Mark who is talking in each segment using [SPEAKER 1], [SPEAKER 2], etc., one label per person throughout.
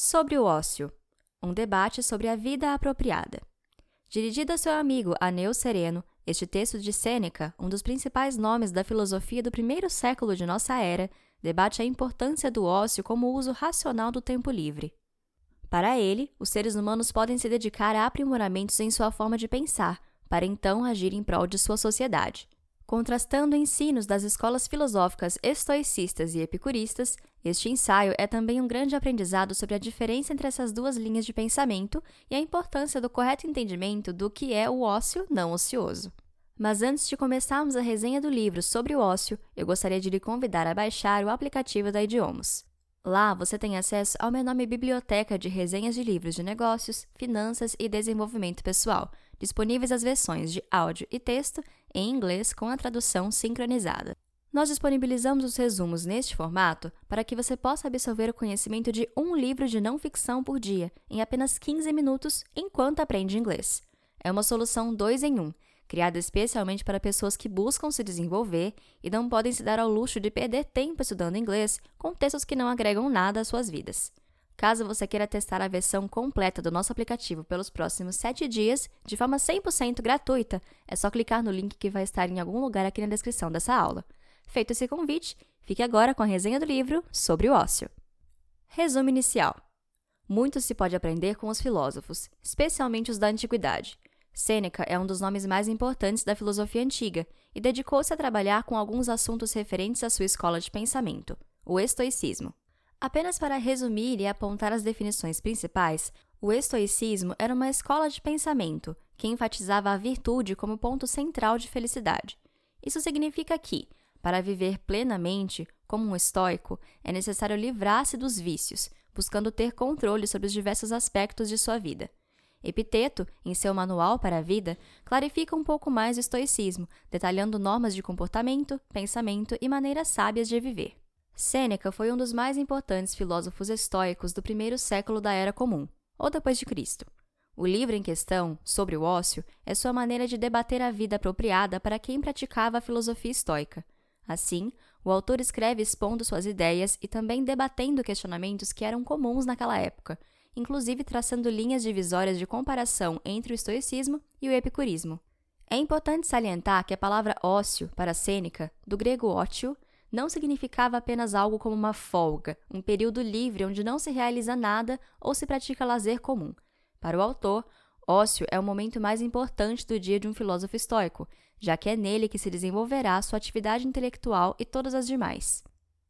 [SPEAKER 1] Sobre o ócio. Um debate sobre a vida apropriada. Dirigido a seu amigo Aneu Sereno, este texto de Sêneca, um dos principais nomes da filosofia do primeiro século de nossa era, debate a importância do ócio como uso racional do tempo livre. Para ele, os seres humanos podem se dedicar a aprimoramentos em sua forma de pensar, para então agir em prol de sua sociedade. Contrastando ensinos das escolas filosóficas estoicistas e epicuristas, este ensaio é também um grande aprendizado sobre a diferença entre essas duas linhas de pensamento e a importância do correto entendimento do que é o ócio não ocioso. Mas antes de começarmos a resenha do livro sobre o ócio, eu gostaria de lhe convidar a baixar o aplicativo da Idiomas. Lá você tem acesso a uma enorme biblioteca de resenhas de livros de negócios, finanças e desenvolvimento pessoal, disponíveis as versões de áudio e texto em inglês com a tradução sincronizada. Nós disponibilizamos os resumos neste formato para que você possa absorver o conhecimento de um livro de não ficção por dia em apenas 15 minutos enquanto aprende inglês. É uma solução 2 em 1, um, criada especialmente para pessoas que buscam se desenvolver e não podem se dar ao luxo de perder tempo estudando inglês com textos que não agregam nada às suas vidas. Caso você queira testar a versão completa do nosso aplicativo pelos próximos 7 dias, de forma 100% gratuita, é só clicar no link que vai estar em algum lugar aqui na descrição dessa aula. Feito esse convite, fique agora com a resenha do livro sobre o ócio. Resumo inicial. Muito se pode aprender com os filósofos, especialmente os da antiguidade. Sêneca é um dos nomes mais importantes da filosofia antiga e dedicou-se a trabalhar com alguns assuntos referentes à sua escola de pensamento, o estoicismo. Apenas para resumir e apontar as definições principais, o estoicismo era uma escola de pensamento que enfatizava a virtude como ponto central de felicidade. Isso significa que, para viver plenamente, como um estoico, é necessário livrar-se dos vícios, buscando ter controle sobre os diversos aspectos de sua vida. Epiteto, em seu Manual para a Vida, clarifica um pouco mais o estoicismo, detalhando normas de comportamento, pensamento e maneiras sábias de viver. Sêneca foi um dos mais importantes filósofos estoicos do primeiro século da Era Comum, ou depois de Cristo. O livro em questão, sobre o ócio, é sua maneira de debater a vida apropriada para quem praticava a filosofia estoica. Assim, o autor escreve expondo suas ideias e também debatendo questionamentos que eram comuns naquela época, inclusive traçando linhas divisórias de comparação entre o estoicismo e o epicurismo. É importante salientar que a palavra ócio, para Sêneca, do grego ótio, não significava apenas algo como uma folga, um período livre onde não se realiza nada ou se pratica lazer comum. Para o autor, ócio é o momento mais importante do dia de um filósofo estoico, já que é nele que se desenvolverá sua atividade intelectual e todas as demais.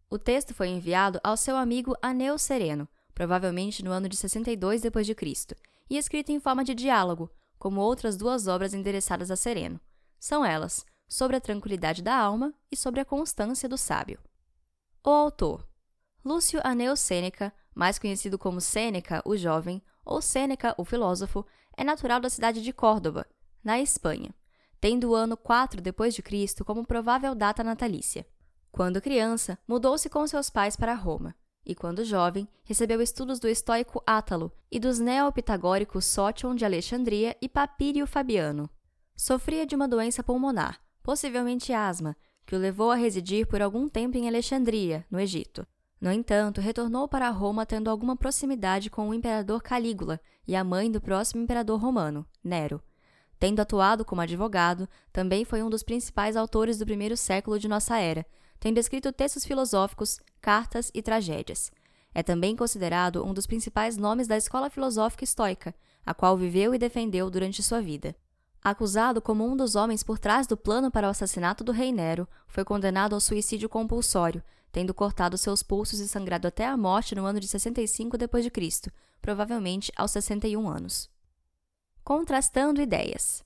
[SPEAKER 1] O texto foi enviado ao seu amigo Aneu Sereno, provavelmente no ano de 62 d.C., e escrito em forma de diálogo, como outras duas obras endereçadas a Sereno. São elas sobre a tranquilidade da alma e sobre a constância do sábio. O autor Lúcio Aneu Sêneca, mais conhecido como Sêneca, o jovem, ou Sêneca, o filósofo, é natural da cidade de Córdoba, na Espanha, tendo o ano 4 depois de Cristo como provável data natalícia. Quando criança, mudou-se com seus pais para Roma, e quando jovem, recebeu estudos do estoico Átalo e dos neopitagóricos Sótion de Alexandria e Papírio Fabiano. Sofria de uma doença pulmonar, possivelmente asma, que o levou a residir por algum tempo em Alexandria, no Egito. No entanto, retornou para Roma tendo alguma proximidade com o imperador Calígula e a mãe do próximo imperador romano, Nero. Tendo atuado como advogado, também foi um dos principais autores do primeiro século de nossa era, tendo escrito textos filosóficos, cartas e tragédias. É também considerado um dos principais nomes da escola filosófica estoica, a qual viveu e defendeu durante sua vida. Acusado como um dos homens por trás do plano para o assassinato do rei Nero, foi condenado ao suicídio compulsório, tendo cortado seus pulsos e sangrado até a morte no ano de 65 d.C., provavelmente aos 61 anos. Contrastando ideias.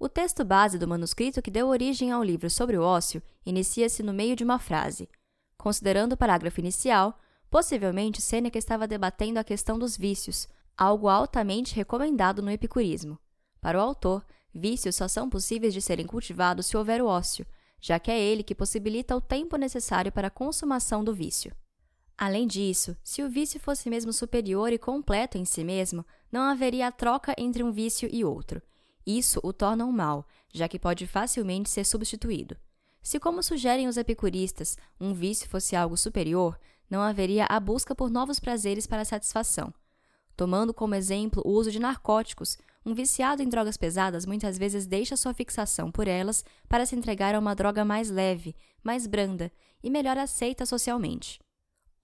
[SPEAKER 1] O texto base do manuscrito que deu origem ao livro sobre o ócio inicia-se no meio de uma frase. Considerando o parágrafo inicial, possivelmente Sêneca estava debatendo a questão dos vícios, algo altamente recomendado no epicurismo. Para o autor, Vícios só são possíveis de serem cultivados se houver o ócio, já que é ele que possibilita o tempo necessário para a consumação do vício. Além disso, se o vício fosse mesmo superior e completo em si mesmo, não haveria troca entre um vício e outro. Isso o torna um mal, já que pode facilmente ser substituído. Se, como sugerem os epicuristas, um vício fosse algo superior, não haveria a busca por novos prazeres para satisfação. Tomando como exemplo o uso de narcóticos, um viciado em drogas pesadas muitas vezes deixa sua fixação por elas para se entregar a uma droga mais leve, mais branda e melhor aceita socialmente.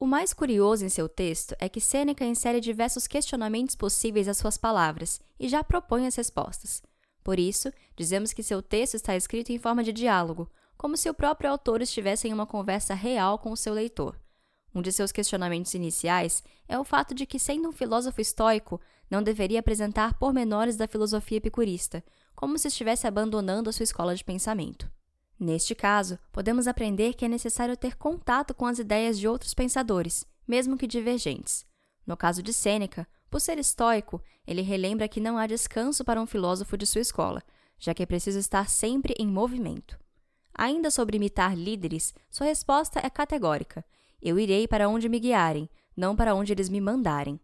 [SPEAKER 1] O mais curioso em seu texto é que Sêneca insere diversos questionamentos possíveis às suas palavras e já propõe as respostas. Por isso, dizemos que seu texto está escrito em forma de diálogo, como se o próprio autor estivesse em uma conversa real com o seu leitor. Um de seus questionamentos iniciais é o fato de que, sendo um filósofo estoico, não deveria apresentar pormenores da filosofia epicurista, como se estivesse abandonando a sua escola de pensamento. Neste caso, podemos aprender que é necessário ter contato com as ideias de outros pensadores, mesmo que divergentes. No caso de Sêneca, por ser estoico, ele relembra que não há descanso para um filósofo de sua escola, já que é preciso estar sempre em movimento. Ainda sobre imitar líderes, sua resposta é categórica: Eu irei para onde me guiarem, não para onde eles me mandarem.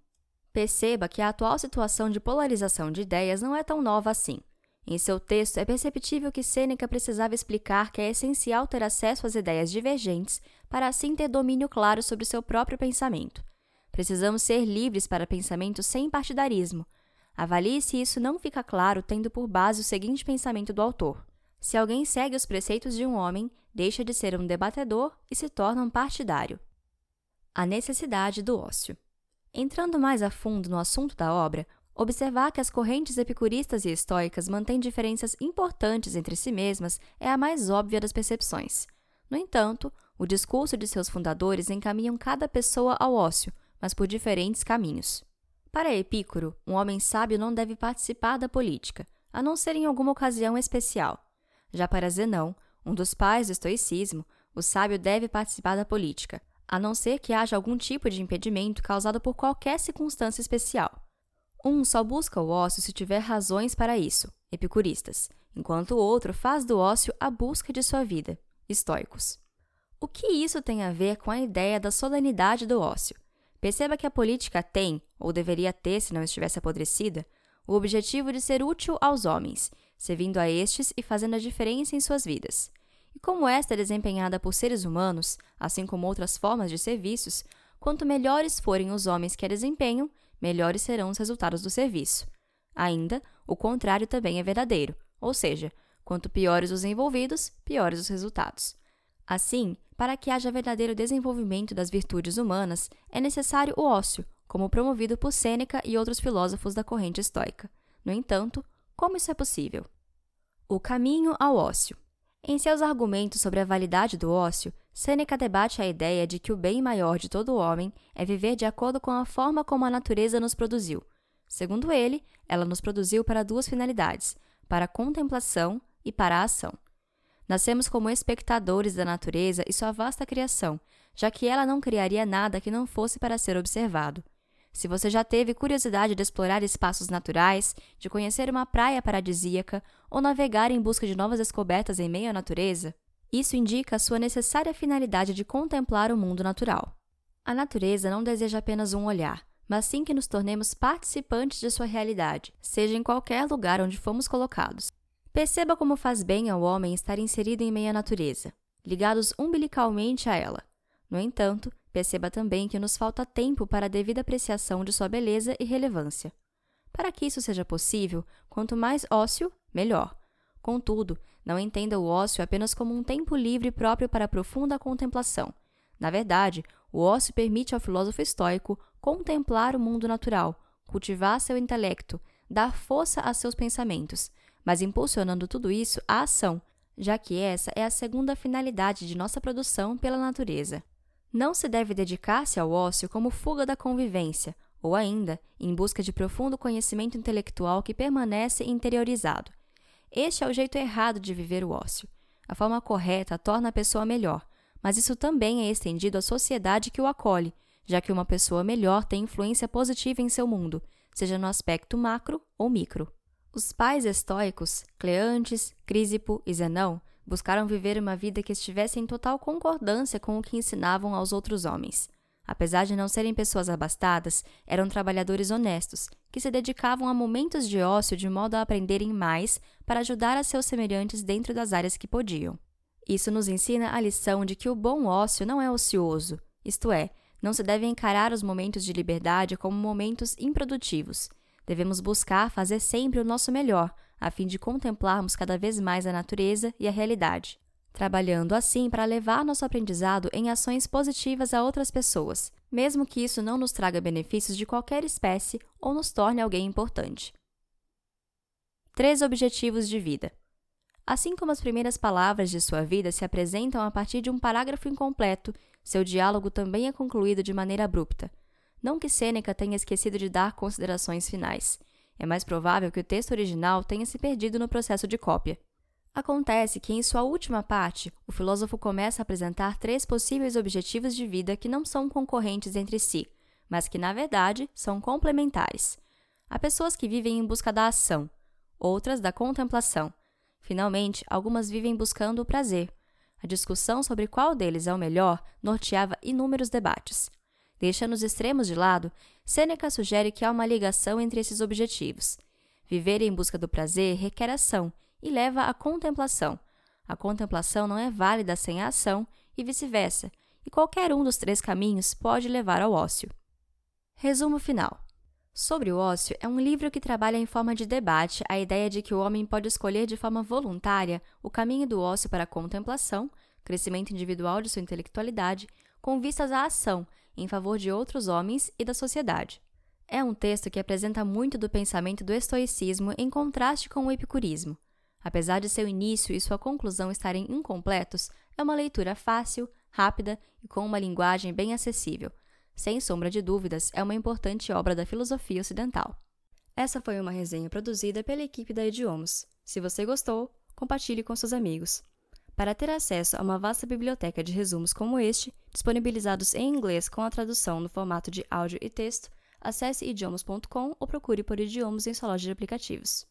[SPEAKER 1] Perceba que a atual situação de polarização de ideias não é tão nova assim. Em seu texto, é perceptível que Sêneca precisava explicar que é essencial ter acesso às ideias divergentes para assim ter domínio claro sobre seu próprio pensamento. Precisamos ser livres para pensamento sem partidarismo. Avalie se isso não fica claro tendo por base o seguinte pensamento do autor. Se alguém segue os preceitos de um homem, deixa de ser um debatedor e se torna um partidário. A necessidade do ócio. Entrando mais a fundo no assunto da obra, observar que as correntes epicuristas e estoicas mantêm diferenças importantes entre si mesmas é a mais óbvia das percepções. No entanto, o discurso de seus fundadores encaminham cada pessoa ao ócio, mas por diferentes caminhos. Para Epicuro, um homem sábio não deve participar da política, a não ser em alguma ocasião especial. Já para Zenão, um dos pais do estoicismo, o sábio deve participar da política, a não ser que haja algum tipo de impedimento causado por qualquer circunstância especial. Um só busca o ócio se tiver razões para isso, epicuristas, enquanto o outro faz do ócio a busca de sua vida, estoicos. O que isso tem a ver com a ideia da solenidade do ócio? Perceba que a política tem, ou deveria ter se não estivesse apodrecida, o objetivo de ser útil aos homens servindo a estes e fazendo a diferença em suas vidas. E como esta é desempenhada por seres humanos, assim como outras formas de serviços, quanto melhores forem os homens que a desempenham, melhores serão os resultados do serviço. Ainda, o contrário também é verdadeiro, ou seja, quanto piores os envolvidos, piores os resultados. Assim, para que haja verdadeiro desenvolvimento das virtudes humanas, é necessário o ócio, como promovido por Sêneca e outros filósofos da corrente estoica. No entanto, como isso é possível? O caminho ao ócio. Em seus argumentos sobre a validade do ócio, Sêneca debate a ideia de que o bem maior de todo homem é viver de acordo com a forma como a natureza nos produziu. Segundo ele, ela nos produziu para duas finalidades: para a contemplação e para a ação. Nascemos como espectadores da natureza e sua vasta criação, já que ela não criaria nada que não fosse para ser observado. Se você já teve curiosidade de explorar espaços naturais, de conhecer uma praia paradisíaca ou navegar em busca de novas descobertas em meio à natureza, isso indica a sua necessária finalidade de contemplar o mundo natural. A natureza não deseja apenas um olhar, mas sim que nos tornemos participantes de sua realidade, seja em qualquer lugar onde fomos colocados. Perceba como faz bem ao homem estar inserido em meio à natureza, ligados umbilicalmente a ela. No entanto, Perceba também que nos falta tempo para a devida apreciação de sua beleza e relevância. Para que isso seja possível, quanto mais ócio, melhor. Contudo, não entenda o ócio apenas como um tempo livre próprio para profunda contemplação. Na verdade, o ócio permite ao filósofo estoico contemplar o mundo natural, cultivar seu intelecto, dar força a seus pensamentos, mas impulsionando tudo isso à ação, já que essa é a segunda finalidade de nossa produção pela natureza. Não se deve dedicar-se ao ócio como fuga da convivência, ou ainda em busca de profundo conhecimento intelectual que permanece interiorizado. Este é o jeito errado de viver o ócio. A forma correta torna a pessoa melhor, mas isso também é estendido à sociedade que o acolhe, já que uma pessoa melhor tem influência positiva em seu mundo, seja no aspecto macro ou micro. Os pais estoicos, Cleantes, Crisipo e Zenão, buscaram viver uma vida que estivesse em total concordância com o que ensinavam aos outros homens. Apesar de não serem pessoas abastadas, eram trabalhadores honestos, que se dedicavam a momentos de ócio de modo a aprenderem mais para ajudar a seus semelhantes dentro das áreas que podiam. Isso nos ensina a lição de que o bom ócio não é ocioso, isto é, Não se deve encarar os momentos de liberdade como momentos improdutivos. Devemos buscar fazer sempre o nosso melhor, a fim de contemplarmos cada vez mais a natureza e a realidade, trabalhando assim para levar nosso aprendizado em ações positivas a outras pessoas, mesmo que isso não nos traga benefícios de qualquer espécie ou nos torne alguém importante. Três objetivos de vida. Assim como as primeiras palavras de sua vida se apresentam a partir de um parágrafo incompleto, seu diálogo também é concluído de maneira abrupta. Não que Sêneca tenha esquecido de dar considerações finais. É mais provável que o texto original tenha se perdido no processo de cópia. Acontece que, em sua última parte, o filósofo começa a apresentar três possíveis objetivos de vida que não são concorrentes entre si, mas que, na verdade, são complementares. Há pessoas que vivem em busca da ação, outras da contemplação Finalmente, algumas vivem buscando o prazer. A discussão sobre qual deles é o melhor norteava inúmeros debates. Deixando os extremos de lado, Sêneca sugere que há uma ligação entre esses objetivos. Viver em busca do prazer requer ação e leva à contemplação. A contemplação não é válida sem a ação e vice-versa, e qualquer um dos três caminhos pode levar ao ócio. Resumo final. Sobre o ócio é um livro que trabalha em forma de debate a ideia de que o homem pode escolher de forma voluntária o caminho do ócio para a contemplação, crescimento individual de sua intelectualidade, com vistas à ação em favor de outros homens e da sociedade. É um texto que apresenta muito do pensamento do estoicismo em contraste com o epicurismo. Apesar de seu início e sua conclusão estarem incompletos, é uma leitura fácil, rápida e com uma linguagem bem acessível sem sombra de dúvidas, é uma importante obra da filosofia ocidental. Essa foi uma resenha produzida pela equipe da Idiomas. Se você gostou, compartilhe com seus amigos. Para ter acesso a uma vasta biblioteca de resumos como este, disponibilizados em inglês com a tradução no formato de áudio e texto, acesse idiomas.com ou procure por idiomas em sua loja de aplicativos.